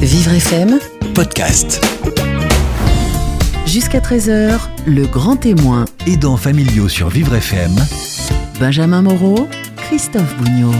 Vivre FM, podcast. jusqu'à 13h, le grand témoin. Aidants familiaux sur Vivre FM. Benjamin Moreau, Christophe Bougnot.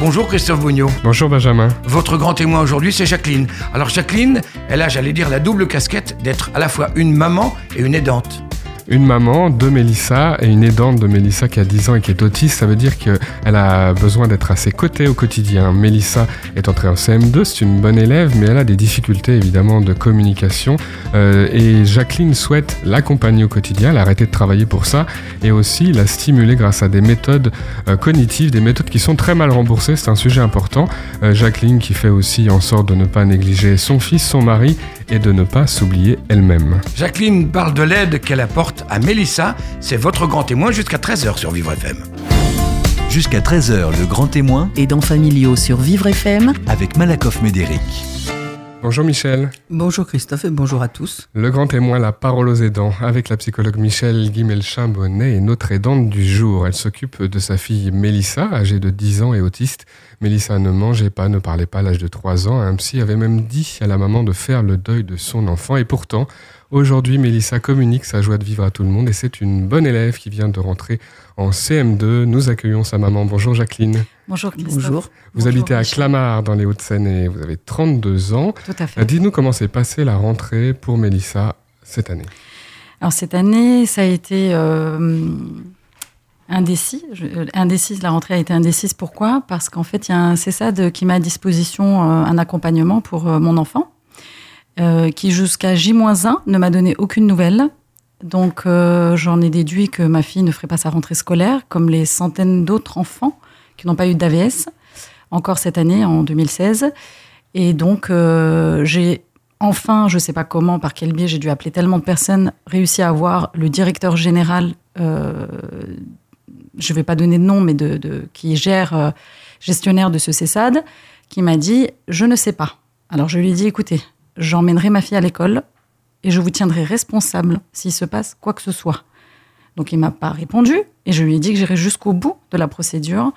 Bonjour Christophe Bougnot. Bonjour Benjamin. Votre grand témoin aujourd'hui, c'est Jacqueline. Alors Jacqueline, elle a, j'allais dire, la double casquette d'être à la fois une maman et une aidante. Une maman de Mélissa et une aidante de Mélissa qui a 10 ans et qui est autiste, ça veut dire qu'elle a besoin d'être à ses côtés au quotidien. Mélissa est entrée en CM2, c'est une bonne élève, mais elle a des difficultés évidemment de communication. Euh, et Jacqueline souhaite l'accompagner au quotidien, arrêté de travailler pour ça, et aussi la stimuler grâce à des méthodes euh, cognitives, des méthodes qui sont très mal remboursées, c'est un sujet important. Euh, Jacqueline qui fait aussi en sorte de ne pas négliger son fils, son mari, et de ne pas s'oublier elle-même. Jacqueline parle de l'aide qu'elle apporte à Mélissa. C'est votre grand témoin jusqu'à 13h sur Vivre FM. Jusqu'à 13h, le grand témoin Aidants familiaux sur Vivre FM, avec Malakoff Médéric. Bonjour Michel. Bonjour Christophe et bonjour à tous. Le grand témoin, la parole aux aidants, avec la psychologue Michel Guimelchin-Bonnet et notre aidante du jour. Elle s'occupe de sa fille Mélissa, âgée de 10 ans et autiste. Mélissa ne mangeait pas, ne parlait pas à l'âge de 3 ans. Un psy avait même dit à la maman de faire le deuil de son enfant. Et pourtant, aujourd'hui, Mélissa communique sa joie de vivre à tout le monde et c'est une bonne élève qui vient de rentrer en CM2. Nous accueillons sa maman. Bonjour Jacqueline. Bonjour Christophe. Bonjour. Vous Bonjour, habitez à Michel. Clamart dans les Hauts-de-Seine et vous avez 32 ans. Tout à fait. Dites-nous comment s'est passée la rentrée pour Mélissa cette année. Alors cette année, ça a été euh, indécis. Je- euh, indécise, la rentrée a été indécise. Pourquoi? Parce qu'en fait, il y a un CESAD qui met à disposition euh, un accompagnement pour euh, mon enfant, euh, qui jusqu'à J-1 ne m'a donné aucune nouvelle. Donc euh, j'en ai déduit que ma fille ne ferait pas sa rentrée scolaire, comme les centaines d'autres enfants qui n'ont pas eu d'AVS, encore cette année, en 2016. Et donc euh, j'ai enfin, je ne sais pas comment, par quel biais, j'ai dû appeler tellement de personnes, réussi à avoir le directeur général, je ne vais pas donner de nom, mais de, qui gère, gestionnaire de ce CESAD, qui m'a dit, je ne sais pas. Alors je lui ai dit, écoutez, j'emmènerai ma fille à l'école et je vous tiendrai responsable s'il se passe quoi que ce soit. Donc il m'a pas répondu et je lui ai dit que j'irai jusqu'au bout de la procédure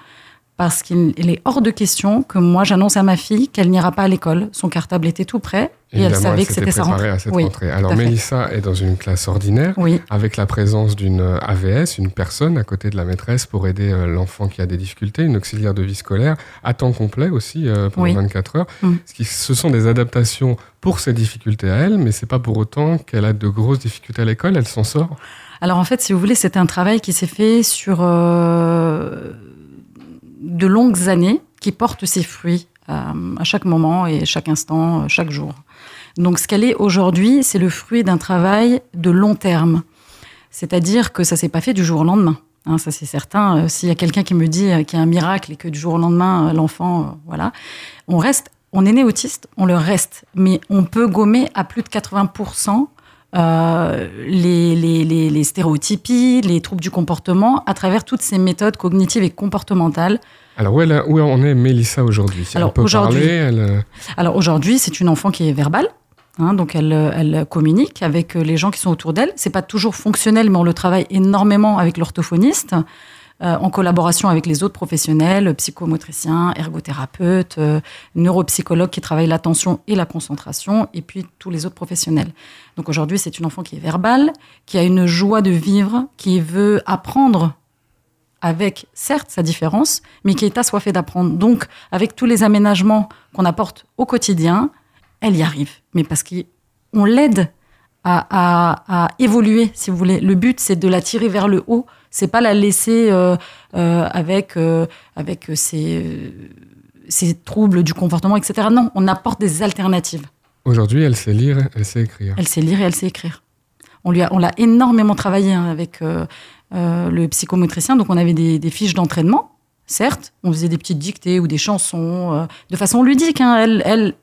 parce qu'il il est hors de question que moi j'annonce à ma fille qu'elle n'ira pas à l'école. Son cartable était tout prêt et elle savait que c'était sa rentrée. à cette Oui, rentrée. Alors. Mélissa est dans une classe ordinaire Oui, avec la présence d'une euh, AVS, une personne à côté de la maîtresse pour aider euh, l'enfant qui a des difficultés, une auxiliaire de vie scolaire, à temps complet aussi euh, pendant Oui. 24 heures. Mm. Ce, qui, ce sont des adaptations pour ses difficultés à elle, mais c'est pas pour autant qu'elle a de grosses difficultés à l'école, elle s'en sort. Alors en fait, si vous voulez, c'est un travail qui s'est fait sur euh, de longues années, qui porte ses fruits euh, à chaque moment et chaque instant, euh, chaque jour. Donc ce qu'elle est aujourd'hui, c'est le fruit d'un travail de long terme. C'est-à-dire que ça s'est pas fait du jour au lendemain. Hein, ça c'est certain. Euh, S'il y a quelqu'un qui me dit qu'il y a un miracle et que du jour au lendemain, l'enfant, voilà, on reste, on est né autiste, on le reste, mais on peut gommer à plus de 80% euh, les, les, les, les stéréotypies, les troubles du comportement à travers toutes ces méthodes cognitives et comportementales. Alors où, elle, où en est Mélissa aujourd'hui Si Alors, aujourd'hui- elle, euh, c'est une enfant qui est verbale. hein, donc elle, euh, elle communique avec euh, les gens qui sont autour d'elle. C'est pas toujours fonctionnel, mais on le travaille énormément avec l'orthophoniste, euh, en collaboration avec les autres professionnels, psychomotriciens, ergothérapeutes, euh, neuropsychologues qui travaillent l'attention et la concentration, et puis tous les autres professionnels. Donc aujourd'hui, c'est une enfant qui est verbale, qui a une joie de vivre, qui veut apprendre avec, certes, sa différence, mais qui est assoiffée d'apprendre. Donc, avec tous les aménagements qu'on apporte au quotidien, elle y arrive. Mais parce qu'on l'aide à, à- à évoluer, si vous voulez. Le but, c'est de la tirer vers le haut. C'est pas la laisser euh, euh, avec, euh, avec ses, ses troubles du comportement, etc. Non, on apporte des alternatives. aujourd'hui, elle sait lire, elle sait écrire. Elle sait lire et elle sait écrire. On lui a, on l'a énormément travaillé hein, avec euh, euh, le psychomotricien. Donc, on avait des, des fiches d'entraînement, certes. On faisait des petites dictées ou des chansons euh, de façon ludique. hein. Elle, elle,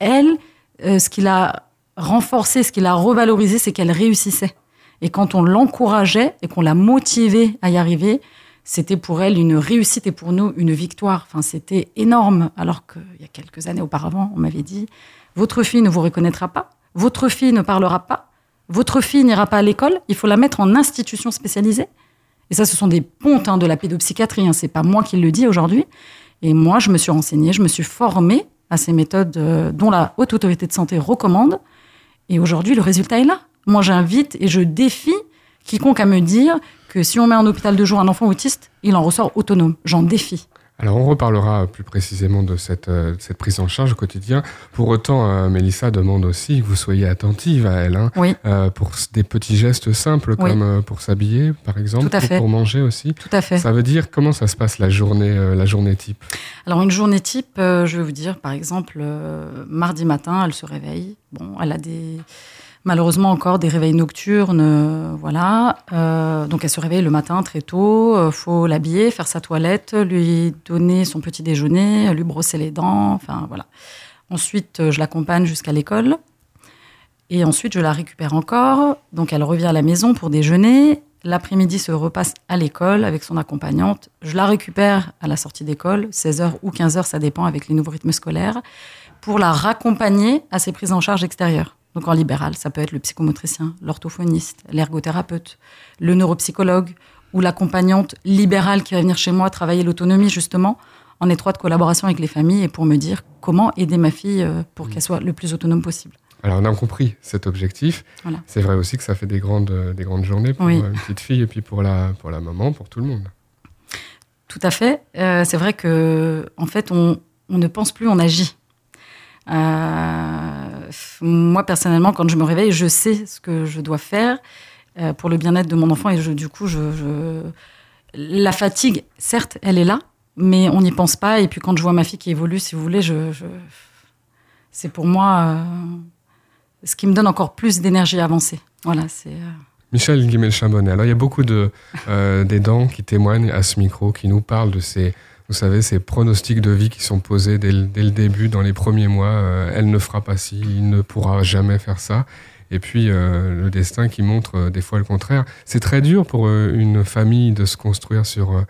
elle ce qui l'a renforcé, ce qui l'a revalorisé, c'est qu'elle réussissait. Et quand on l'encourageait et qu'on l'a motivée à y arriver, c'était pour elle une réussite et pour nous une victoire. Enfin, c'était énorme. Alors qu'il y a quelques années auparavant, on m'avait dit votre fille ne vous reconnaîtra pas, votre fille ne parlera pas, votre fille n'ira pas à l'école, il faut la mettre en institution spécialisée. Et ça, ce sont des pontes hein, de la pédopsychiatrie. Hein. C'est pas moi qui le dis aujourd'hui. Et moi, je me suis renseignée, je me suis formée à ces méthodes euh, dont la haute autorité de santé recommande. Et aujourd'hui, le résultat est là. Moi, j'invite et je défie quiconque à me dire que si on met en hôpital de jour un enfant autiste, il en ressort autonome. J'en défie. Alors on reparlera plus précisément de cette, euh, cette prise en charge au quotidien. Pour autant, euh, Mélissa demande aussi que vous soyez attentive à elle, hein, Oui, euh, pour des petits gestes simples Oui. comme euh, pour s'habiller, par exemple, Tout à fait. pour manger aussi. tout à fait. Ça veut dire comment ça se passe la journée, la journée type? Alors une journée type, je vais vous dire, par exemple, mardi matin, elle se réveille. Bon, elle a des malheureusement encore des réveils nocturnes, euh, voilà. Euh, donc elle se réveille le matin très tôt. euh, faut l'habiller, faire sa toilette, lui donner son petit déjeuner, lui brosser les dents. Enfin voilà. Ensuite, je l'accompagne jusqu'à l'école. Et ensuite, je la récupère encore. Donc, elle revient à la maison pour déjeuner. L'après-midi se repasse à l'école avec son accompagnante. Je la récupère à la sortie d'école, 16h ou 15h, ça dépend avec les nouveaux rythmes scolaires, pour la raccompagner à ses prises en charge extérieures. Donc, en libéral, ça peut être le psychomotricien, l'orthophoniste, l'ergothérapeute, le neuropsychologue ou l'accompagnante libérale qui va venir chez moi travailler l'autonomie, justement, en étroite collaboration avec les familles et pour me dire comment aider ma fille euh, pour qu'elle soit le plus autonome possible. Alors on a compris cet objectif. Voilà. C'est vrai aussi que ça fait des grandes, euh, des grandes journées pour Oui. euh, une petite fille et puis pour la, pour la maman, pour tout le monde. Tout à fait. Euh, c'est vrai que, en fait, on, on ne pense plus, on agit. Euh, moi, personnellement, quand je me réveille, je sais ce que je dois faire euh, pour le bien-être de mon enfant. Et je- du coup, je, je- la fatigue, certes, elle est là, mais on n'y pense pas. Et puis, quand je vois ma fille qui évolue, si vous voulez, je, je- c'est pour moi euh, ce qui me donne encore plus d'énergie à avancer. Voilà, c'est. Michel Guimel-Chambonnet. Alors, il y a beaucoup de, euh, d'aidants qui témoignent à ce micro, qui nous parlent de ces, vous savez, ces pronostics de vie qui sont posés dès le, dès le début, dans les premiers mois. Euh, elle ne fera pas ci, il ne pourra jamais faire ça. Et puis, euh, le destin qui montre euh, des fois le contraire. C'est très dur pour une famille de se construire sur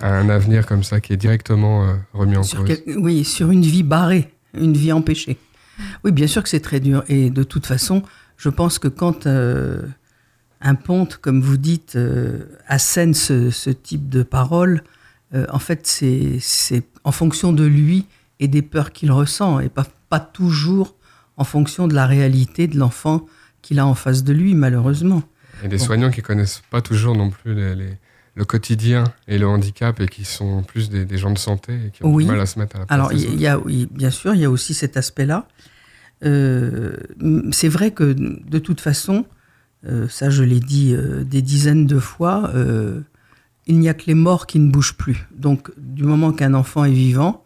un avenir comme ça, qui est directement remis en Sur cause. quel- Oui, sur une vie barrée, une vie empêchée. Oui, bien sûr que c'est très dur. Et de toute façon, je pense que quand euh, un ponte, comme vous dites, euh, assène ce, ce type de paroles, euh, en fait, c'est en fonction de lui et des peurs qu'il ressent, et pas, pas toujours en fonction de la réalité de l'enfant qu'il a en face de lui, malheureusement. Et des Bon. soignants qui connaissent pas toujours non plus les- les- le quotidien et le handicap et qui sont plus des, des gens de santé et qui ont Oui. du mal à se mettre à la place Alors, des y a, oui, bien sûr, il y a aussi cet aspect-là. Euh, c'est vrai que de toute façon, euh, ça je l'ai dit euh, des dizaines de fois, il n'y a que les morts qui ne bougent plus. Donc, du moment qu'un enfant est vivant,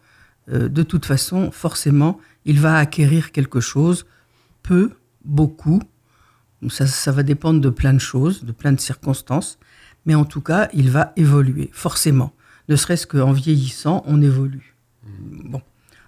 euh, de toute façon, forcément, il va acquérir quelque chose, peu, beaucoup. Ça, ça va dépendre de plein de choses, de plein de circonstances. Mais en tout cas, il va évoluer, forcément. Ne serait-ce qu'en vieillissant, on évolue. Bon.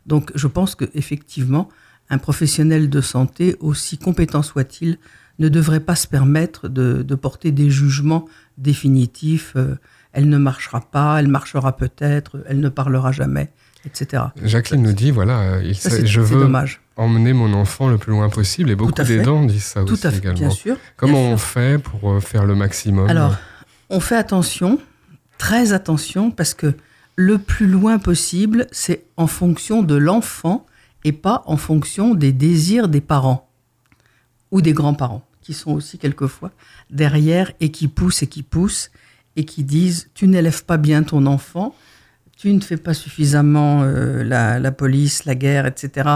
Donc, je pense qu'effectivement, un professionnel de santé, aussi compétent soit-il, ne devrait pas se permettre de, de porter des jugements définitifs. euh, elle ne marchera pas, elle marchera peut-être, elle ne parlera jamais, etc. Jacqueline nous dit voilà, euh, il Ça, je veux dommage. emmener mon enfant le plus loin possible et beaucoup d'aidants disent ça Tout aussi à fait, également. bien sûr. Comment bien on sûr. fait pour euh, faire le maximum Alors, on fait attention, très attention, parce que le plus loin possible, c'est en fonction de l'enfant et pas en fonction des désirs des parents ou des grands-parents, qui sont aussi quelquefois derrière et qui poussent et qui poussent et qui disent tu n'élèves pas bien ton enfant, tu ne fais pas suffisamment euh, la, la police, la guerre, etc.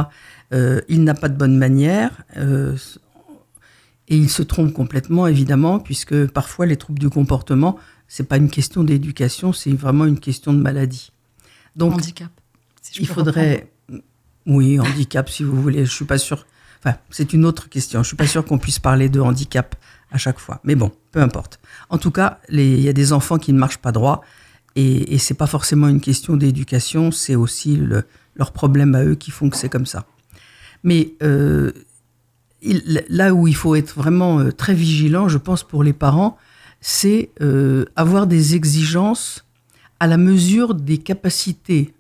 Euh, il n'a pas de bonne manière. euh, et il se trompe complètement, évidemment, puisque parfois les troubles du comportement, c'est pas une question d'éducation, c'est vraiment une question de maladie. Donc, handicap. si je il faudrait, oui, handicap, si vous voulez. Je suis pas sûr. Enfin, c'est une autre question. Je suis pas sûr qu'on puisse parler de handicap à chaque fois. Mais bon, peu importe. En tout cas, il y a des enfants qui ne marchent pas droit, et, et c'est pas forcément une question d'éducation. C'est aussi le- leur problème à eux qui font que c'est comme ça. Mais euh, là où il faut être vraiment euh, très vigilant, je pense pour les parents, c'est euh, avoir des exigences à la mesure des capacités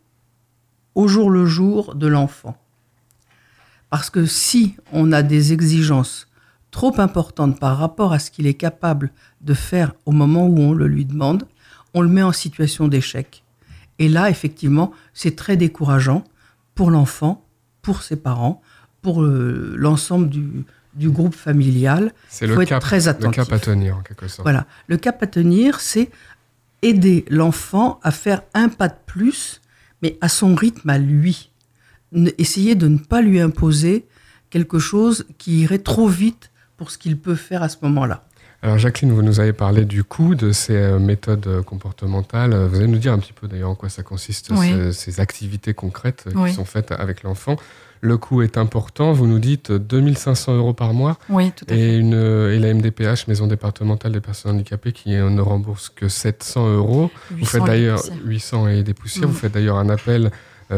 au jour le jour de l'enfant. Parce que si on a des exigences trop importantes par rapport à ce qu'il est capable de faire au moment où on le lui demande, on le met en situation d'échec. Et là, effectivement, c'est très décourageant pour l'enfant pour ses parents, pour euh, l'ensemble du, du groupe familial. C'est faut le être très le attentif. cap à tenir en quelque sorte. Voilà. Le cap à tenir, c'est aider l'enfant à faire un pas de plus, mais à son rythme à lui. Essayer de ne pas lui imposer quelque chose qui irait trop vite pour ce qu'il peut faire à ce moment-là. Alors Jacqueline, vous nous avez parlé du coût de ces euh, méthodes euh, comportementales. Vous allez nous dire un petit peu d'ailleurs en quoi ça consiste, Oui. ces activités concrètes euh, Oui. qui sont faites avec l'enfant. Le coût est important, vous nous dites euh, 2500 euros par mois Oui, tout à fait. et, une, euh, et la MDPH, Maison départementale des personnes handicapées, qui ne rembourse que 700 euros. Vous 800 faites d'ailleurs poussières. 800 et des poussières. Mm. Vous faites d'ailleurs un appel euh,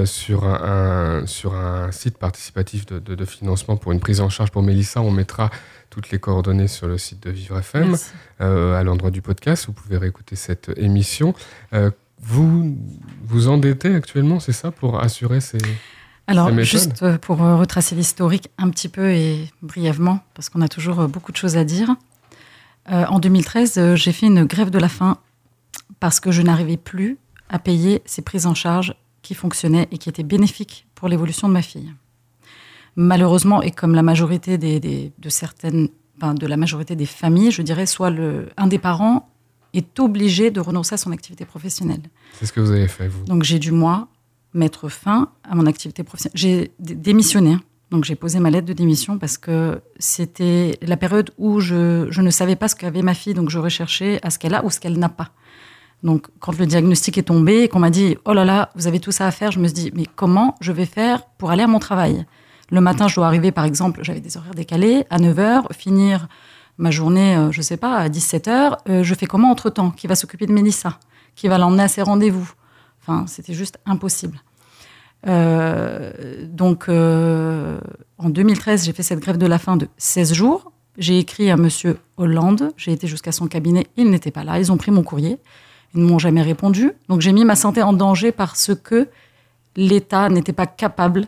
sur, un, un- sur un site participatif de, de- de financement pour une prise en charge pour Mélissa. On mettra toutes les coordonnées sur le site de Vivre FM euh, à l'endroit du podcast. Vous pouvez réécouter cette émission. Euh, vous vous endettez actuellement, c'est ça, pour assurer ces... Alors, juste euh, pour euh, retracer l'historique un petit peu et brièvement, parce qu'on a toujours euh, beaucoup de choses à dire. Euh, en 2013, euh, j'ai fait une grève de la faim parce que je n'arrivais plus à payer ces prises en charge qui fonctionnaient et qui étaient bénéfiques pour l'évolution de ma fille. Malheureusement, et comme la majorité des, des- de certaines, de la majorité des familles, je dirais, soit le, un des parents est obligé de renoncer à son activité professionnelle. C'est ce que vous avez fait, vous. Donc j'ai dû, moi, mettre fin à mon activité professionnelle. J'ai démissionné. Donc j'ai posé ma lettre de démission parce que c'était la période où je, je ne savais pas ce qu'avait ma fille, donc je recherchais à ce qu'elle a ou ce qu'elle n'a pas. Donc quand le diagnostic est tombé et qu'on m'a dit « Oh là là, vous avez tout ça à faire », je me suis dit « Mais comment je vais faire pour aller à mon travail ?» Le matin, je dois arriver, par exemple, j'avais des horaires décalés, à 9h, finir ma journée, euh, je sais pas, à 17h. Euh, je fais comment entre-temps? Qui va s'occuper de Mélissa? Qui va l'emmener à ses rendez-vous? Enfin, c'était juste impossible. Euh, donc, euh, en 2013, j'ai fait cette grève de la faim de 16 jours. J'ai écrit à Monsieur Hollande. J'ai été jusqu'à son cabinet. Il n'était pas là. Ils ont pris mon courrier. Ils ne m'ont jamais répondu. Donc, j'ai mis ma santé en danger parce que l'État n'était pas capable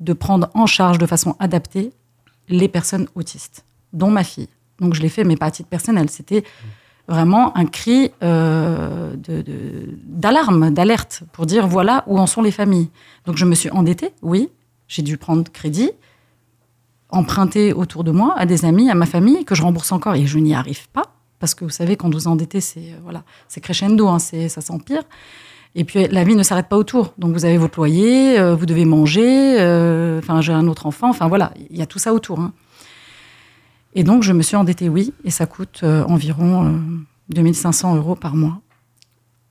de prendre en charge de façon adaptée les personnes autistes, dont ma fille. Donc, je l'ai fait, mais pas à titre personnel. C'était vraiment un cri euh, d'alarme, d'alerte, pour dire voilà où en sont les familles. Donc je me suis endettée, oui, j'ai dû prendre crédit, emprunter autour de moi, à des amis, à ma famille, que je rembourse encore et je n'y arrive pas. Parce que vous savez, quand vous endettez, c'est euh, voilà, c'est crescendo, hein, c'est- ça s'empire. Et puis la vie ne s'arrête pas autour. Donc vous avez votre loyer, euh, vous devez manger, euh, j'ai un autre enfant, enfin voilà, il y a tout ça autour. hein. Et donc je me suis endettée, oui, et ça coûte environ euh, 2500 euros par mois.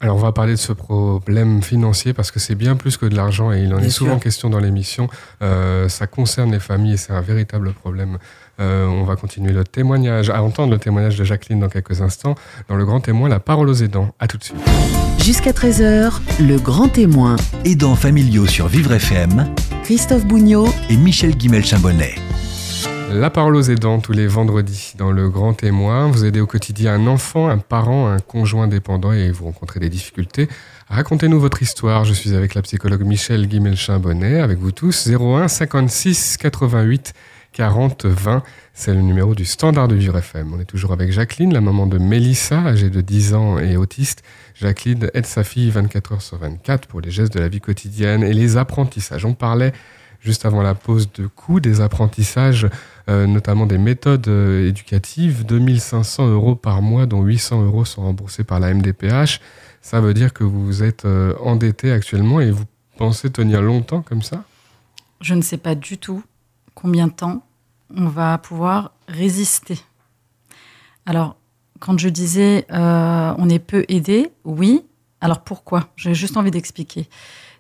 Alors on va parler de ce problème financier parce que c'est bien plus que de l'argent et il en Bien est souvent question dans l'émission. Euh, ça concerne les familles et c'est un véritable problème. Euh, on va continuer le témoignage, à entendre le témoignage de Jacqueline dans quelques instants. Dans le grand témoin, la parole aux aidants. À tout de suite. Jusqu'à 13h, le grand témoin, Aidants familiaux sur Vivre FM Christophe Bougnot, et Michel Guimel-Chambonnet. La parole aux aidants tous les vendredis dans le grand témoin. Vous aidez au quotidien un enfant, un parent, un conjoint dépendant et vous rencontrez des difficultés. Racontez-nous votre histoire. Je suis avec la psychologue Michel Guimelchin-Bonnet, avec vous tous. 01 56 88 40 20. C'est le numéro du standard de Vivre FM. On est toujours avec Jacqueline, la maman de Mélissa, âgée de 10 ans et autiste. Jacqueline aide sa fille 24 heures sur 24 pour les gestes de la vie quotidienne et les apprentissages. On parlait juste avant la pause de coût des apprentissages notamment des méthodes euh, éducatives, 2500 euros par mois, dont 800 euros sont remboursés par la MDPH. Ça veut dire que vous êtes euh, endetté actuellement et vous pensez tenir longtemps comme ça? Je ne sais pas du tout combien de temps on va pouvoir résister. Alors, quand je disais euh, on est peu aidé, oui. Alors pourquoi? J'ai juste envie d'expliquer.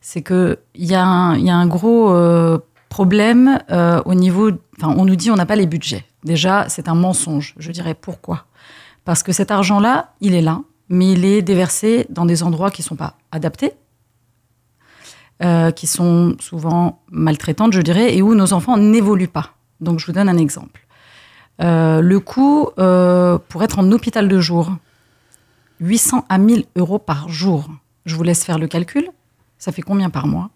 C'est qu'il y, y a un gros euh, problème euh, au niveau. Enfin, on nous dit on n'a pas les budgets. Déjà, c'est un mensonge. Je dirais pourquoi? Parce que cet argent-là, il est là, mais il est déversé dans des endroits qui ne sont pas adaptés, euh, qui sont souvent maltraitantes, je dirais, et où nos enfants n'évoluent pas. Donc, je vous donne un exemple. Euh, le coût pour être en hôpital de jour, 800 à 1000 euros par jour. Je vous laisse faire le calcul. Ça fait combien par mois?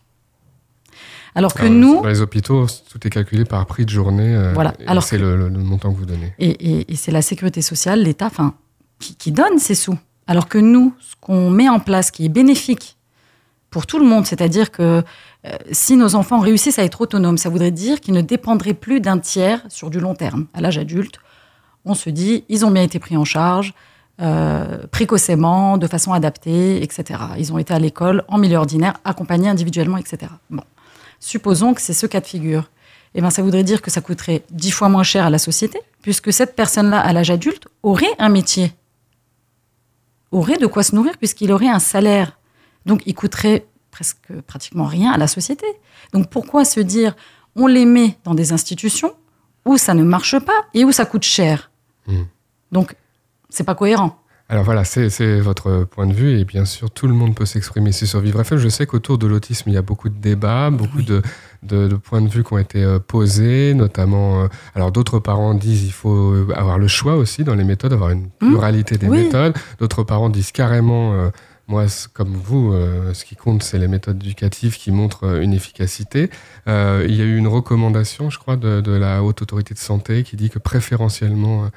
Alors que Alors, nous, Dans les hôpitaux, tout est calculé par prix de journée. euh, Voilà. Alors c'est que- le, montant que vous donnez. et, et- et c'est la sécurité sociale, l'État, enfin, qui, qui donne ces sous. Alors que nous, ce qu'on met en place, qui est bénéfique pour tout le monde. C'est-à-dire que euh, si nos enfants réussissent à être autonomes, ça voudrait dire qu'ils ne dépendraient plus d'un tiers sur du long terme. À l'âge adulte, on se dit, ils ont bien été pris en charge, euh, précocement, de façon adaptée, etc. Ils ont été à l'école en milieu ordinaire, accompagnés individuellement, etc. Bon. Supposons que c'est ce cas de figure. Eh ben, ça voudrait dire que ça coûterait dix fois moins cher à la société, puisque cette personne-là, à l'âge adulte, aurait un métier, aurait de quoi se nourrir, puisqu'il aurait un salaire. Donc, il coûterait presque pratiquement rien à la société. Donc, pourquoi se dire, on les met dans des institutions où ça ne marche pas et où ça coûte cher? Hmm. Donc, c'est pas cohérent. Alors voilà, c'est votre point de vue et bien sûr tout le monde peut s'exprimer sur Vivre FM. Je sais qu'autour de l'autisme il y a beaucoup de débats, beaucoup Oui. de, de, de points de vue qui ont été euh, posés, notamment. euh, alors d'autres parents disent il faut avoir le choix aussi dans les méthodes, avoir une Hmm. pluralité des Oui. méthodes. D'autres parents disent carrément euh, moi, comme vous, euh, ce qui compte, c'est les méthodes éducatives qui montrent euh, une efficacité. Euh, il y a eu une recommandation, je crois, de, de la Haute Autorité de Santé qui dit que préférentiellement,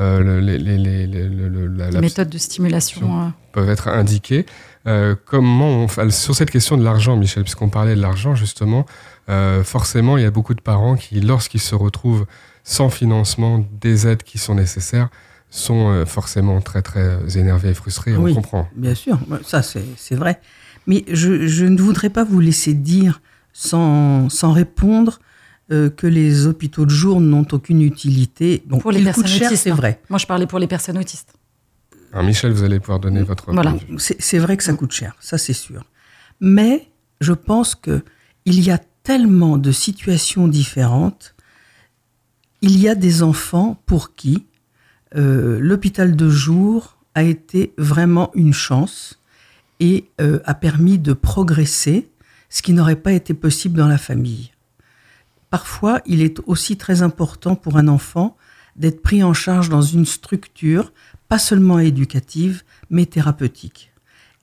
euh, le- les, les, les, les- le- le- la- la Méthode de stimulation. euh, peuvent être indiqués. Euh, comment on fait- sur cette question de l'argent, Michel, puisqu'on parlait de l'argent justement, euh, forcément, il y a beaucoup de parents qui, lorsqu'ils se retrouvent sans financement des aides qui sont nécessaires, sont euh, forcément très très énervés et frustrés. Oui. On comprend. Bien sûr, ça c'est c'est vrai. Mais je, je ne voudrais pas vous laisser dire sans, sans répondre euh, que les hôpitaux de jour n'ont aucune utilité. Bon, Pour les ils personnes coûtent cher, autistes, c'est hein. vrai. Moi, je parlais pour les personnes autistes. Alors, Michel, vous allez pouvoir donner votre Voilà. c'est vrai que ça coûte cher, ça c'est sûr. Mais je pense que il y a tellement de situations différentes. Il y a des enfants pour qui euh, l'hôpital de jour a été vraiment une chance et euh, a permis de progresser, ce qui n'aurait pas été possible dans la famille. Parfois, il est aussi très important pour un enfant d'être pris en charge dans une structure, pas seulement éducative, mais thérapeutique.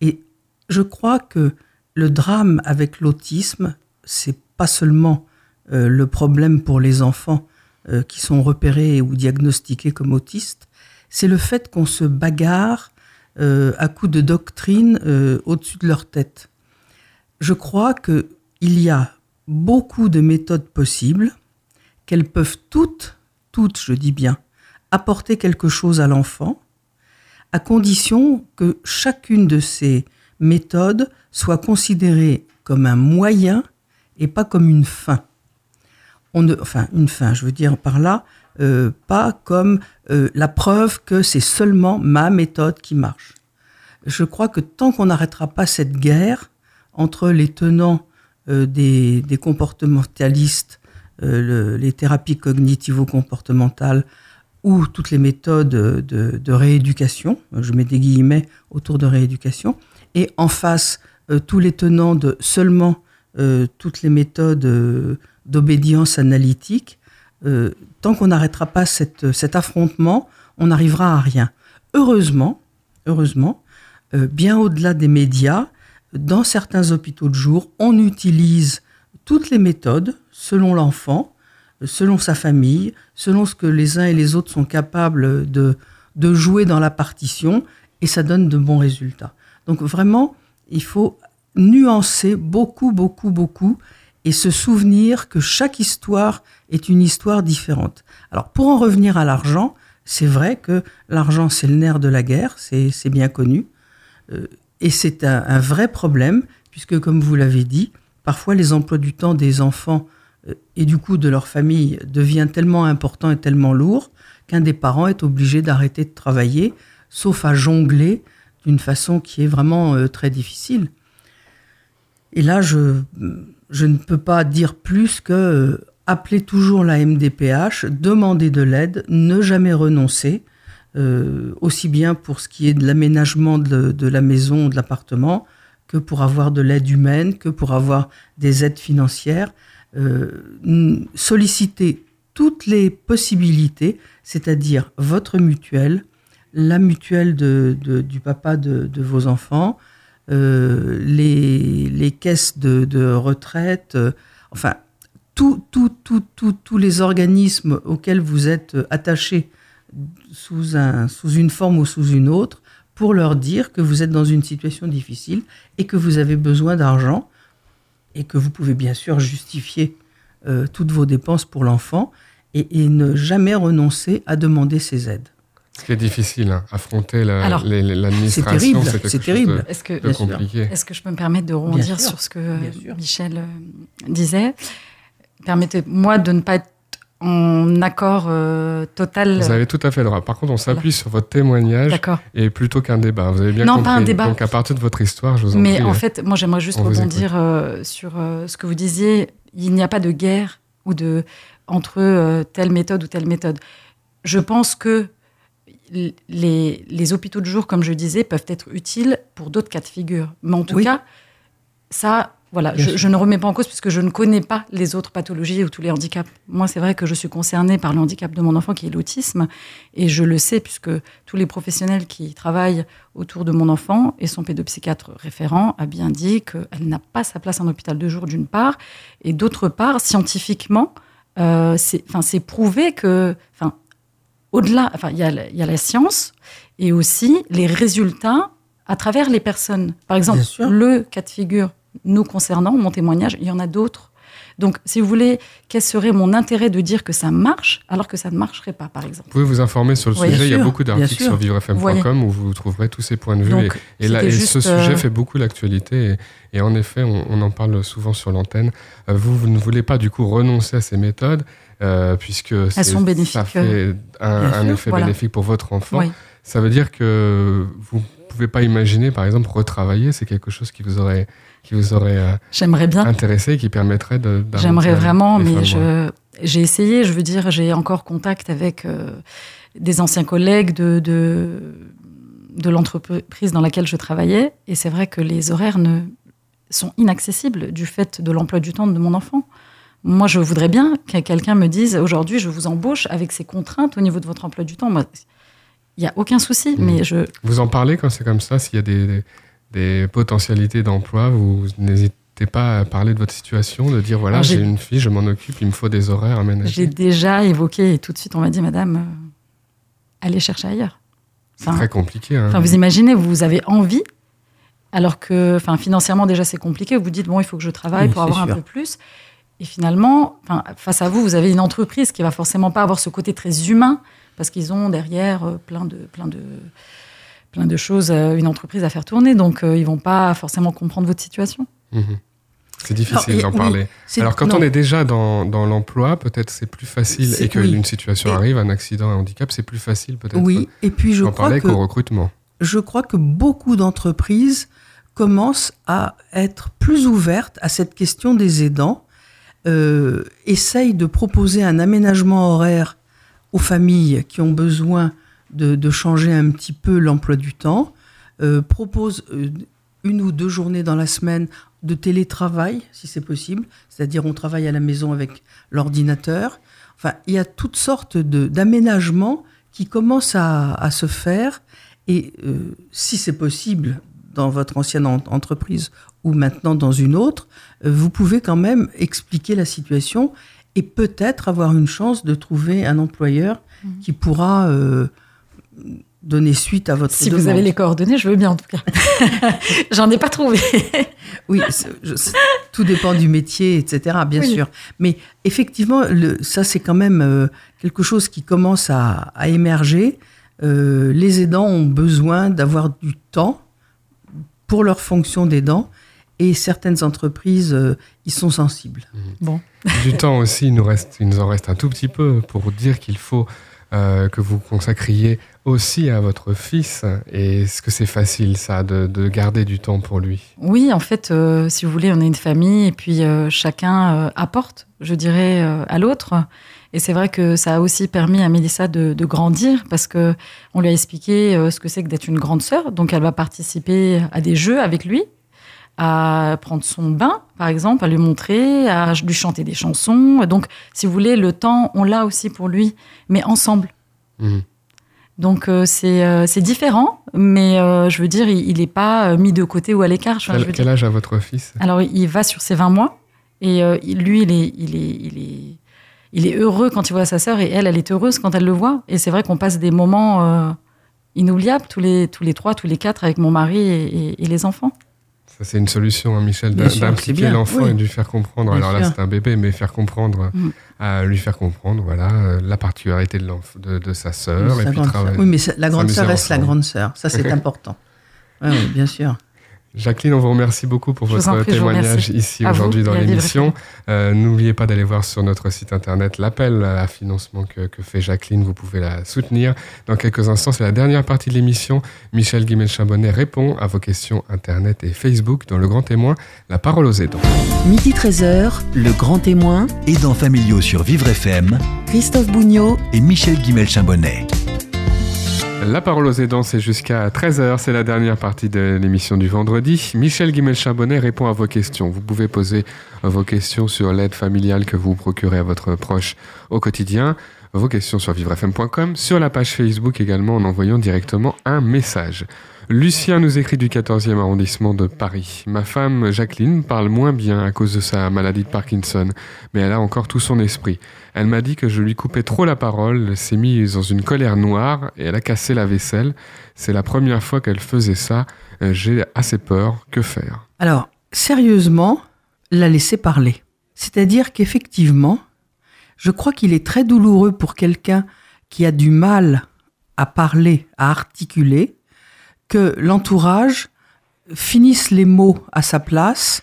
Et je crois que le drame avec l'autisme, c'est pas seulement euh, le problème pour les enfants euh, qui sont repérés ou diagnostiqués comme autistes, c'est le fait qu'on se bagarre euh, à coups de doctrine au-dessus de leur tête. Je crois que il y a beaucoup de méthodes possibles, qu'elles peuvent toutes, toutes, je dis bien, apporter quelque chose à l'enfant, à condition que chacune de ces méthodes soit considérée comme un moyen et pas comme une fin. Enfin, une fin, je veux dire par là, euh, pas comme euh, la preuve que c'est seulement ma méthode qui marche. Je crois que tant qu'on n'arrêtera pas cette guerre entre les tenants des, des comportementalistes, euh, le- les thérapies cognitivo-comportementales ou toutes les méthodes de, rééducation, je mets des guillemets autour de rééducation, et en face euh, tous les tenants de seulement euh, toutes les méthodes euh, d'obédience analytique, euh, tant qu'on n'arrêtera pas cet affrontement, on n'arrivera à rien. Heureusement, heureusement, euh, bien au-delà des médias, dans certains hôpitaux de jour, on utilise toutes les méthodes selon l'enfant, selon sa famille, selon ce que les uns et les autres sont capables de, de jouer dans la partition, et ça donne de bons résultats. Donc vraiment, il faut nuancer beaucoup, beaucoup, beaucoup, et se souvenir que chaque histoire est une histoire différente. Alors pour en revenir à l'argent, c'est vrai que l'argent c'est le nerf de la guerre, c'est c'est bien connu. Euh, et c'est un, vrai problème, puisque comme vous l'avez dit, parfois les emplois du temps des enfants euh, et du coup de leur famille devient tellement important et tellement lourd qu'un des parents est obligé d'arrêter de travailler, sauf à jongler d'une façon qui est vraiment euh, très difficile. Et là, je, je ne peux pas dire plus que euh, appeler toujours la MDPH, demander de l'aide, ne jamais renoncer, euh, aussi bien pour ce qui est de l'aménagement de, la maison ou de l'appartement, que pour avoir de l'aide humaine, que pour avoir des aides financières. Euh, solliciter toutes les possibilités, c'est-à-dire votre mutuelle, la mutuelle de, du papa de, vos enfants, euh, les, les caisses de, retraite, euh, enfin, tout, tout, tout, tous les organismes auxquels vous êtes attaché sous, un, sous une forme ou sous une autre pour leur dire que vous êtes dans une situation difficile et que vous avez besoin d'argent et que vous pouvez bien sûr justifier euh, toutes vos dépenses pour l'enfant et, et ne jamais renoncer à demander ces aides. Ce qui est difficile, hein, affronter la- Alors, les- les- C'est l'administration, terrible, c'est terrible. Est-ce que, est-ce que je peux me permettre de rebondir sur ce que. Michel euh, disait? Permettez-moi de ne pas être en accord euh, total. Vous avez tout à fait le droit. Par contre, on s'appuie sur votre témoignage D'accord. et plutôt qu'un débat. Vous avez bien Non, compris. pas un débat. Donc, à partir de votre histoire, je vous en Mais prie. en fait, moi, j'aimerais juste rebondir euh, sur euh, ce que vous disiez. Il n'y a pas de guerre ou de entre euh, telle méthode ou telle méthode. Je pense que les, les hôpitaux de jour, comme je disais, peuvent être utiles pour d'autres cas de figure. Mais en tout Oui. cas, ça, voilà, je, ne remets pas en cause puisque je ne connais pas les autres pathologies ou tous les handicaps. Moi, c'est vrai que je suis concernée par le handicap de mon enfant qui est l'autisme et je le sais puisque tous les professionnels qui travaillent autour de mon enfant et son pédopsychiatre référent a bien dit qu'elle n'a pas sa place en hôpital de jour d'une part et d'autre part, scientifiquement, euh, c'est prouvé que, enfin, au-delà, enfin, il y, a la- il y a la science et aussi les résultats à travers les personnes. Par exemple, le cas de figure nous concernant, mon témoignage, il y en a d'autres. Donc, si vous voulez, quel serait mon intérêt de dire que ça marche alors que ça ne marcherait pas, par exemple? Vous pouvez vous informer sur le Oui. sujet. Il y a beaucoup d'articles sur vivrefm.com où vous trouverez tous ces points de vue. Donc, et et, là, et ce sujet euh, fait beaucoup l'actualité. Et, et en effet, on, on en parle souvent sur l'antenne. Euh, Vous, vous ne voulez pas du coup renoncer à ces méthodes euh, puisque c'est- sont bénéfiques, ça fait un, Bien un sûr, effet voilà. bénéfique pour votre enfant. Oui. Ça veut dire que vous pouvez pas imaginer, par exemple, retravailler. C'est quelque chose qui vous aurait, qui vous aurait euh, bien. intéressé qui permettrait de. J'aimerais vraiment, mais j'ai essayé, je veux dire, j'ai encore contact avec euh, des anciens collègues de, de, de l'entreprise dans laquelle je travaillais, et c'est vrai que les horaires ne, sont inaccessibles du fait de l'emploi du temps de mon enfant. Moi, je voudrais bien que quelqu'un me dise aujourd'hui, je vous embauche avec ces contraintes au niveau de votre emploi du temps. Moi, il n'y a aucun souci, Mhm. mais je, Vous en parlez quand c'est comme ça, s'il y a des, des, des potentialités d'emploi, vous n'hésitez pas à parler de votre situation, de dire voilà, j'ai j'ai- une fille, je m'en occupe, il me faut des horaires J'ai aménagés. déjà évoqué et tout de suite on m'a dit Madame, euh, allez chercher ailleurs. C'est Enfin, très compliqué. hein. enfin, vous imaginez, vous avez envie, alors que enfin, financièrement déjà c'est compliqué. Vous vous dites bon, il faut que je travaille Oui, pour avoir un peu plus. Et finalement, enfin, face à vous, vous avez une entreprise qui va forcément pas avoir ce côté très humain parce qu'ils ont derrière euh, plein de plein de plein de choses, euh, une entreprise à faire tourner. Donc euh, ils vont pas forcément comprendre votre situation. Mhm. C'est difficile d'en oui, parler. Alors quand non, on est déjà dans, dans l'emploi, peut-être c'est plus facile et qu'une oui. situation Et- arrive, un accident, un handicap, c'est plus facile peut-être Oui, et puis je d'en crois qu'au recrutement. je crois que beaucoup d'entreprises commencent à être plus ouvertes à cette question des aidants, euh, essayent de proposer un aménagement horaire aux familles qui ont besoin de, de changer un petit peu l'emploi du temps, euh, proposent euh, une ou deux journées dans la semaine de télétravail, si c'est possible, c'est-à-dire on travaille à la maison avec l'ordinateur. Enfin, il y a toutes sortes d'aménagements qui commencent à, à se faire et euh, si c'est possible dans votre ancienne en- entreprise ou maintenant dans une autre, euh, vous pouvez quand même expliquer la situation et peut-être avoir une chance de trouver un employeur Mhm. qui pourra euh, donner suite à votre Si demande. vous avez les coordonnées, je veux bien en tout cas. J'en ai pas trouvé. Oui, je- tout dépend du métier, etc., bien Oui. sûr. Mais effectivement, le, ça, c'est quand même euh, quelque chose qui commence à, à émerger. Euh, les aidants ont besoin d'avoir du temps pour leur fonction d'aidant et certaines entreprises euh, y sont sensibles. Bon. du temps aussi, il nous, reste, il nous en reste un tout petit peu pour dire qu'il faut euh, que vous consacriez aussi à votre fils. Et est-ce que c'est facile, ça, de, de garder du temps pour lui? Oui, en fait, euh, si vous voulez, on est une famille et puis euh, chacun euh, apporte, je dirais, à l'autre. Et c'est vrai que ça a aussi permis à Mélissa de, de grandir parce que on lui a expliqué ce que c'est que d'être une grande sœur. Donc, elle va participer à des jeux avec lui, à prendre son bain, par exemple, à lui montrer, à lui chanter des chansons. Donc, si vous voulez, le temps, on l'a aussi pour lui, mais ensemble. Mhm. Donc euh, c'est euh, c'est différent, mais euh, je veux dire, il n'est pas euh, mis de côté ou à l'écart. Quel, quel dire. âge a votre fils? Alors il va sur ses 20 mois et euh, lui, il est, il, est, il, est, il est heureux quand il voit sa sœur et elle, elle est heureuse quand elle le voit. Et c'est vrai qu'on passe des moments euh, inoubliable, tous les, tous les trois, tous les quatre, avec mon mari et, et- et les enfants. Ça, c'est une solution, hein, Michel, d'impliquer l'enfant oui. et de lui faire comprendre. Bien Alors là, c'est un bébé, mais faire comprendre, Mm. à lui faire comprendre, voilà, euh, la particularité de, l'enf- de, de sa sœur. Et puis travailler. Oui, mais la grande sœur reste la grande sœur. Ça, c'est important. Oui, bien sûr. Jacqueline, on vous remercie beaucoup pour Je votre prie, témoignage ici aujourd'hui dans l'émission. Euh, N'oubliez pas d'aller voir sur notre site internet l'appel à financement que, que fait Jacqueline. Vous pouvez la soutenir. Dans quelques instants, c'est la dernière partie de l'émission. Michel Guimel-Chambonnet répond à vos questions internet et Facebook dans Le Grand Témoin. La parole aux aidants. Midi 13h, le grand témoin, Aidants familiaux sur Vivre FM Christophe Bougnot, et Michel Guimel-Chambonnet. La parole aux aidants, c'est jusqu'à 13h. C'est la dernière partie de l'émission du vendredi. Michel Guimel-Chambonnet répond à vos questions. Vous pouvez poser vos questions sur l'aide familiale que vous procurez à votre proche au quotidien. Vos questions sur vivrefm.com, sur la page Facebook également en envoyant directement un message. Lucien nous écrit du 14e arrondissement de Paris. Ma femme Jacqueline parle moins bien à cause de sa maladie de Parkinson, mais elle a encore tout son esprit. Elle m'a dit que je lui coupais trop la parole, s'est mise dans une colère noire et elle a cassé la vaisselle. C'est la première fois qu'elle faisait ça. Euh, J'ai assez peur. Que faire? Alors, sérieusement, la laisser parler. C'est-à-dire qu'effectivement, je crois qu'il est très douloureux pour quelqu'un qui a du mal à parler, à articuler, que l'entourage finisse les mots à sa place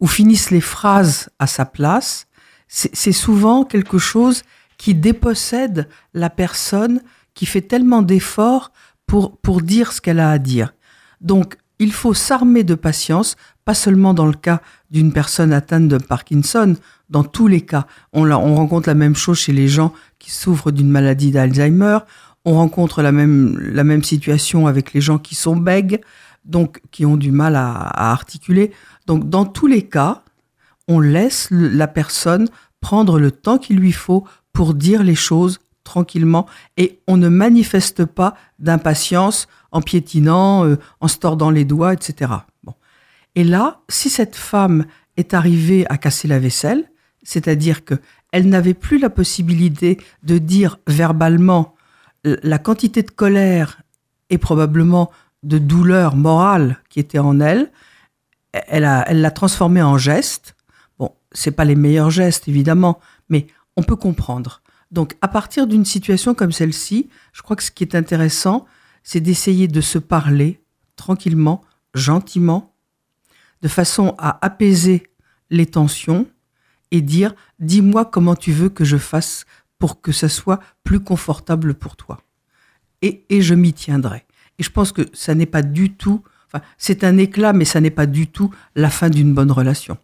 ou finisse les phrases à sa place. C'est souvent quelque chose qui dépossède la personne qui fait tellement d'efforts pour, pour dire ce qu'elle a à dire. Donc, il faut s'armer de patience, pas seulement dans le cas d'une personne atteinte de Parkinson, dans tous les cas. On rencontre la même chose chez les gens qui souffrent d'une maladie d'Alzheimer, on rencontre la même, la même situation avec les gens qui sont bègues, donc qui ont du mal à, à articuler. Donc, dans tous les cas, on laisse la personne prendre le temps qu'il lui faut pour dire les choses tranquillement et on ne manifeste pas d'impatience en piétinant, euh, en se tordant les doigts, etc. Bon. Et là, si cette femme est arrivée à casser la vaisselle, c'est-à-dire que elle n'avait plus la possibilité de dire verbalement la quantité de colère et probablement de douleur morale qui était en elle, elle a, elle l'a transformé en geste. Bon, c'est pas les meilleurs gestes évidemment, mais on peut comprendre. Donc, à partir d'une situation comme celle-ci, je crois que ce qui est intéressant, c'est d'essayer de se parler tranquillement, gentiment, de façon à apaiser les tensions et dire dis-moi comment tu veux que je fasse pour que ça soit plus confortable pour toi. Et, je m'y tiendrai. Et je pense que ça n'est pas du tout, c'est un éclat, mais ça n'est pas du tout la fin d'une bonne relation.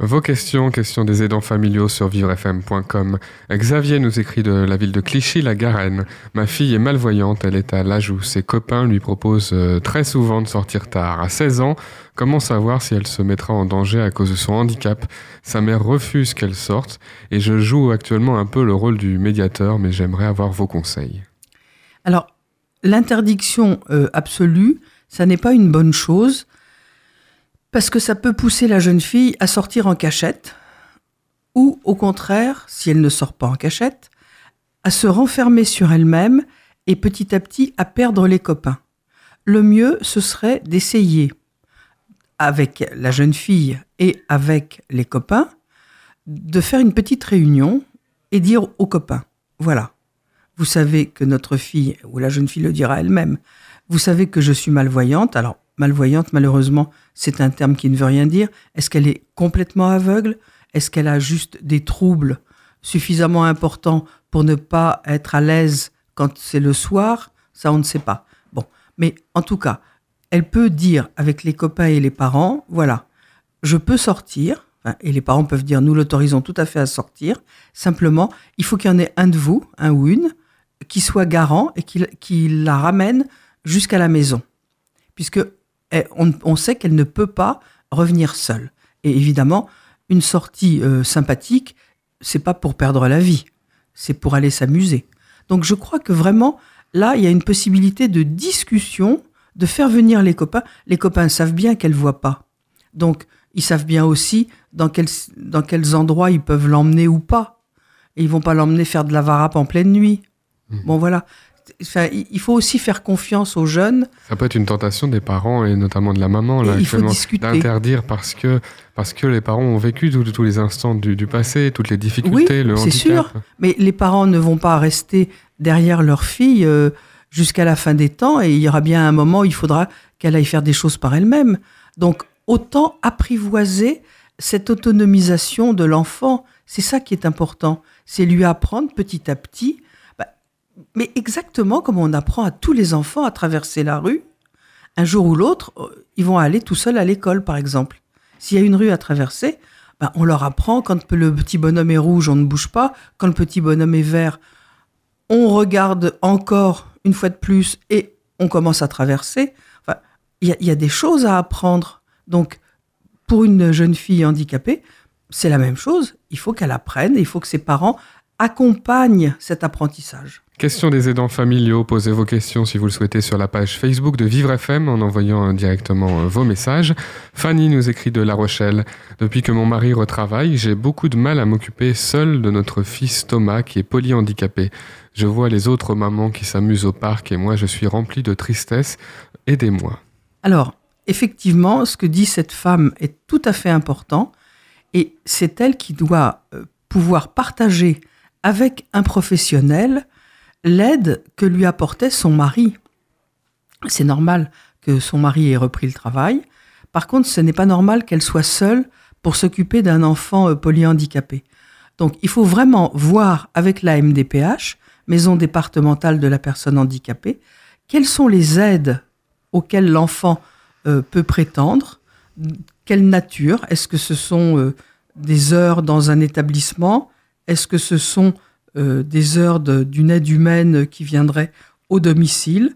Vos questions, questions des aidants familiaux sur vivrefm.com. Xavier nous écrit de la ville de Clichy-la-Garenne. Ma fille est malvoyante, elle est à l'âge où ses copains lui proposent euh, très souvent de sortir tard. À 16 ans, comment savoir si elle se mettra en danger à cause de son handicap? Sa mère refuse qu'elle sorte et je joue actuellement un peu le rôle du médiateur, mais j'aimerais avoir vos conseils. Alors, l'interdiction euh, absolue, ça n'est pas une bonne chose parce que ça peut pousser la jeune fille à sortir en cachette ou au contraire, si elle ne sort pas en cachette, à se renfermer sur elle-même et petit à petit à perdre les copains. Le mieux, ce serait d'essayer avec la jeune fille et avec les copains de faire une petite réunion et dire aux copains, voilà, vous savez que notre fille, ou la jeune fille le dira elle-même, vous savez que je suis malvoyante. Alors, malvoyante, malheureusement, c'est un terme qui ne veut rien dire. Est-ce qu'elle est complètement aveugle? Est-ce qu'elle a juste des troubles suffisamment importants pour ne pas être à l'aise quand c'est le soir? Ça, on ne sait pas. Bon, mais en tout cas, elle peut dire avec les copains et les parents, voilà, je peux sortir, et les parents peuvent dire, nous l'autorisons tout à fait à sortir, simplement, il faut qu'il y en ait un de vous, un ou une, qui soit garant et qui, la ramène jusqu'à la maison. Puisque on, on sait qu'elle ne peut pas revenir seule. Et évidemment, une sortie euh, sympathique, c'est pas pour perdre la vie, c'est pour aller s'amuser. Donc je crois que vraiment, là, il y a une possibilité de discussion, de faire venir les copains. Les copains savent bien qu'elle voit pas. Donc, ils savent bien aussi dans quels, dans quels endroits ils peuvent l'emmener ou pas. Et ils vont pas l'emmener faire de la varap en pleine nuit. Bon, voilà. Enfin, il faut aussi faire confiance aux jeunes. Ça peut être une tentation des parents et notamment de la maman là, d'interdire parce que parce que les parents ont vécu tous les instants du, du passé, toutes les difficultés, le c'est handicap. sûr. Mais les parents ne vont pas rester derrière leur fille euh, jusqu'à la fin des temps et il y aura bien un moment où il faudra qu'elle aille faire des choses par elle-même. Donc autant apprivoiser cette autonomisation de l'enfant, c'est ça qui est important. C'est lui apprendre petit à petit, mais exactement comme on apprend à tous les enfants à traverser la rue. Un jour ou l'autre, euh, ils vont aller tout seuls à l'école, par exemple. S'il y a une rue à traverser, ben, on leur apprend quand le petit bonhomme est rouge, on ne bouge pas. Quand le petit bonhomme est vert, on regarde encore une fois de plus et on commence à traverser. Il y, y a des choses à apprendre. Donc, pour une jeune fille handicapée, c'est la même chose. Il faut qu'elle apprenne, il faut que ses parents accompagnent cet apprentissage. Question des aidants familiaux. Posez vos questions si vous le souhaitez sur la page Facebook de Vivre FM en envoyant euh, directement euh, vos messages. Fanny nous écrit de La Rochelle. Depuis que mon mari retravaille, j'ai beaucoup de mal à m'occuper seul de notre fils Thomas qui est polyhandicapé. Je vois les autres mamans qui s'amusent au parc et moi je suis rempli de tristesse. Aidez-moi. Alors, effectivement, ce que dit cette femme est tout à fait important et c'est elle qui doit euh, pouvoir partager avec un professionnel l'aide que lui apportait son mari. C'est normal que son mari ait repris le travail. Par contre, ce n'est pas normal qu'elle soit seule pour s'occuper d'un enfant euh, polyhandicapé. Donc, il faut vraiment voir avec la MDPH, Maison départementale de la personne handicapée, quelles sont les aides auxquelles l'enfant euh, peut prétendre, quelle nature, est-ce que ce sont euh, des heures dans un établissement, est-ce que ce sont des heures de- d'une aide humaine qui viendrait au domicile,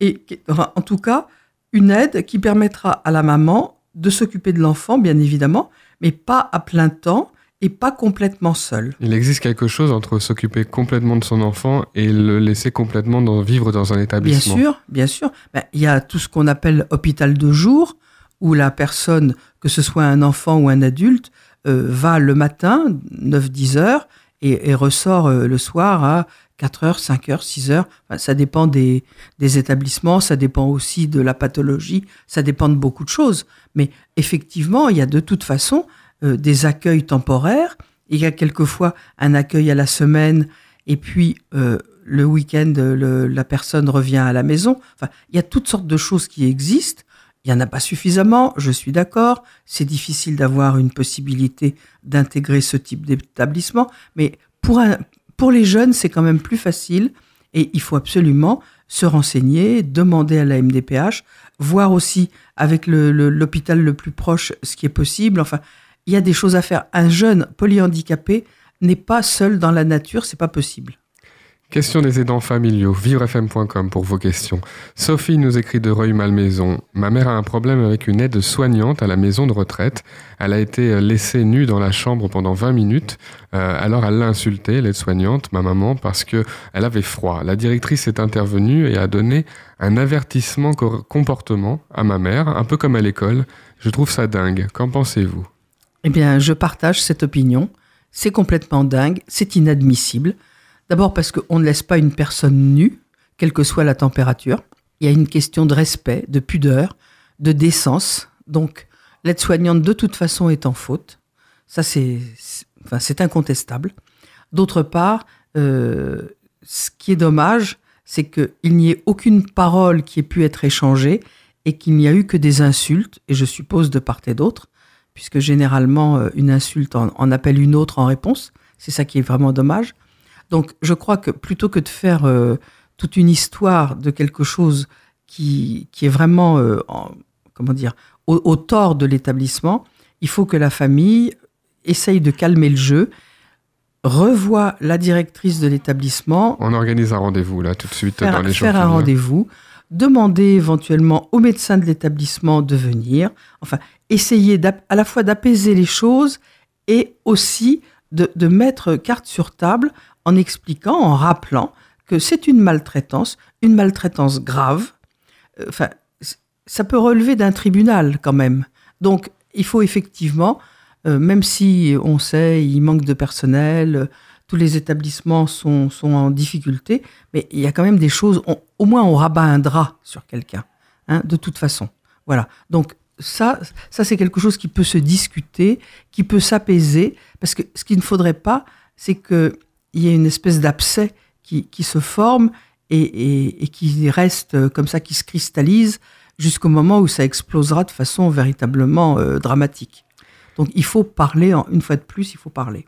et en tout cas, une aide qui permettra à la maman de s'occuper de l'enfant, bien évidemment, mais pas à plein temps et pas complètement seule. Il existe quelque chose entre s'occuper complètement de son enfant et le laisser complètement dans- vivre dans un Bien établissement. sûr, bien sûr. Ben, Il y a tout ce qu'on appelle hôpital de jour, où la personne, que ce soit un enfant ou un adulte, euh, va le matin, 9-10 heures, et, et ressort euh, le soir à 4 heures, 5 heures, 6 heures. Enfin, ça dépend des, des établissements, ça dépend aussi de la pathologie, ça dépend de beaucoup de choses. Mais effectivement, il y a de toute façon euh, des accueils temporaires. Il y a quelquefois un accueil à la semaine, et puis euh, le week-end, la personne revient à la maison. Enfin, il y a toutes sortes de choses qui existent. Il n'y en a pas suffisamment, je suis d'accord. C'est difficile d'avoir une possibilité d'intégrer ce type d'établissement. Mais pour, un, pour les jeunes, c'est quand même plus facile. Et il faut absolument se renseigner, demander à la MDPH, voir aussi avec le- le- l'hôpital le, plus proche ce qui est possible. Enfin, il y a des choses à faire. Un jeune polyhandicapé n'est pas seul dans la nature, c'est pas possible. Question des aidants familiaux, vivrefm.com pour vos questions. Sophie nous écrit de Reuil-Malmaison. Ma mère a un problème avec une aide soignante à la maison de retraite. Elle a été euh, laissée nue dans la chambre pendant 20 minutes. Euh, alors elle l'a insultée, l'aide-soignante, ma maman, parce que elle avait froid. La directrice est intervenue et a donné un avertissement comportement à ma mère, un peu comme à l'école. Je trouve ça dingue. Qu'en pensez-vous? Eh bien, je partage cette opinion. C'est complètement dingue, c'est inadmissible. D'abord parce qu'on ne laisse pas une personne nue, quelle que soit la température. Il y a une question de respect, de pudeur, de décence. Donc, l'aide-soignante, de toute façon, est en faute. Ça, c'est enfin, incontestable. D'autre part, euh, ce qui est dommage, c'est qu'il n'y ait aucune parole qui ait pu être échangée et qu'il n'y a eu que des insultes, et je suppose de part et d'autre, puisque généralement, euh, une insulte en appelle une autre en réponse. C'est ça qui est vraiment dommage. Donc, je crois que plutôt que de faire euh, toute une histoire de quelque chose qui, qui est vraiment, euh, en- comment dire, au, au tort de l'établissement, il faut que la famille essaye de calmer le jeu, revoie la directrice de l'établissement, On organise un rendez-vous là tout de suite faire, dans les jours faire un rendez-vous, demander éventuellement au médecin de l'établissement de venir, enfin, essayer à la fois d'apaiser les choses et aussi de, de mettre carte sur table en expliquant, en rappelant que c'est une maltraitance, une maltraitance grave. Euh, Enfin, ça peut relever d'un tribunal quand même. Donc, il faut effectivement, euh, même si on sait il manque de personnel, euh, tous les établissements sont, en difficulté, mais il y a quand même des choses, au moins on rabat un drap sur quelqu'un, hein, de toute façon. Voilà. Donc ça, ça c'est quelque chose qui peut se discuter, qui peut s'apaiser, parce que ce qu'il ne faudrait pas, c'est qu'il y ait une espèce d'abcès qui, qui se forme et, et- qui reste euh, comme ça, qui se cristallise jusqu'au moment où ça explosera de façon véritablement euh, dramatique. Donc il faut parler, une fois de plus, il faut parler.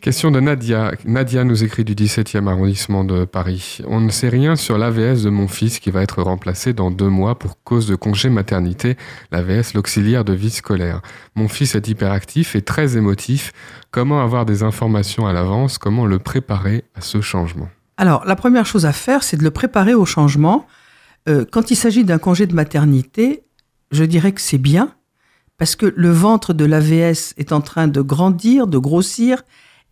Question de Nadia. Nadia nous écrit du 17e arrondissement de Paris. On ne sait rien sur l'AVS de mon fils qui va être remplacé dans deux mois pour cause de congé maternité, l'AVS, l'auxiliaire de vie scolaire. Mon fils est hyperactif et très émotif. Comment avoir des informations à l'avance? Comment le préparer à ce changement? Alors, la première chose à faire, c'est de le préparer au changement. Euh, quand il s'agit d'un congé de maternité, je dirais que c'est bien, parce que le ventre de l'AVS est en train de grandir, de grossir,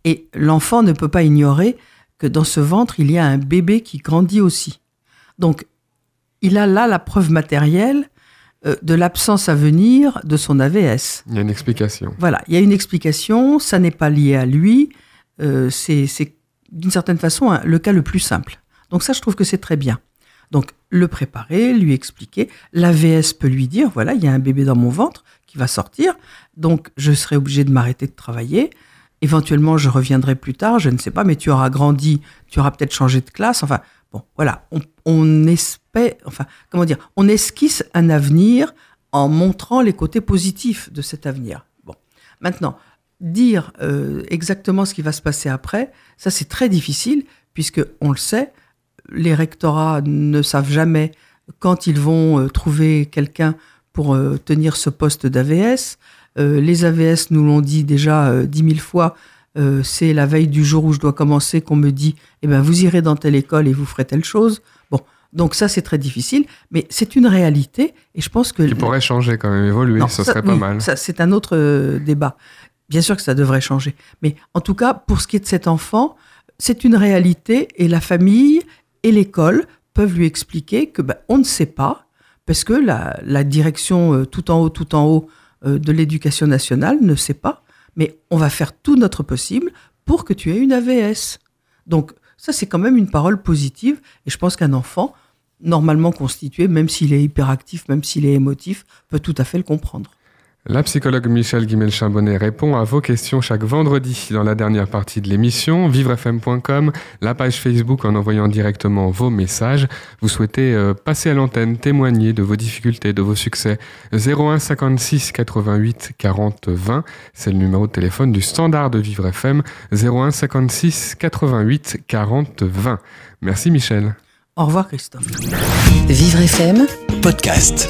et l'enfant ne peut pas ignorer que dans ce ventre, il y a un bébé qui grandit aussi. Donc, il a là la preuve matérielle euh, de l'absence à venir de son AVS. Il y a une explication. Voilà, il y a une explication, ça n'est pas lié à lui, euh, c'est d'une certaine façon un- le cas le plus simple. Donc ça, je trouve que c'est très bien. Donc le préparer, lui expliquer, l'AVS peut lui dire, voilà, il y a un bébé dans mon ventre qui va sortir, donc je serai obligé de m'arrêter de travailler. Éventuellement, je reviendrai plus tard, je ne sais pas, mais tu auras grandi, tu auras peut-être changé de classe. Enfin, bon, voilà, on, espère, enfin, comment dire, on esquisse un avenir en montrant les côtés positifs de cet avenir. Bon, maintenant, dire euh, exactement ce qui va se passer après, ça c'est très difficile puisque on le sait, les rectorats ne savent jamais quand ils vont euh, trouver quelqu'un pour euh, tenir ce poste d'AVS. Euh, les AVS nous l'ont dit déjà euh, dix mille fois. euh, c'est la veille du jour où je dois commencer qu'on me dit, eh ben vous irez dans telle école et vous ferez telle chose. Bon, donc ça c'est très difficile, mais c'est une réalité et je pense que Qui pourrait changer quand même, évoluer, non, ce ça- serait pas oui, mal. Ça, c'est un autre euh, débat. Bien sûr que ça devrait changer. Mais en tout cas, pour ce qui est de cet enfant, c'est une réalité et la famille et l'école peuvent lui expliquer que ben, on ne sait pas, parce que la, la direction euh, tout en haut, tout en haut de l'éducation nationale ne sait pas, mais on va faire tout notre possible pour que tu aies une AVS. Donc ça, c'est quand même une parole positive, et je pense qu'un enfant, normalement constitué, même s'il est hyperactif, même s'il est émotif, peut tout à fait le comprendre. La psychologue Michel Guimel-Chambonnet répond à vos questions chaque vendredi dans la dernière partie de l'émission, vivrefm.com, la page Facebook en envoyant directement vos messages. Vous souhaitez euh, passer à l'antenne, témoigner de vos difficultés, de vos succès. 01 56 88 40 20, c'est le numéro de téléphone du standard de Vivre FM. 01 56 88 40 20. Merci Michel. Au revoir Christophe. Vivre FM Podcast.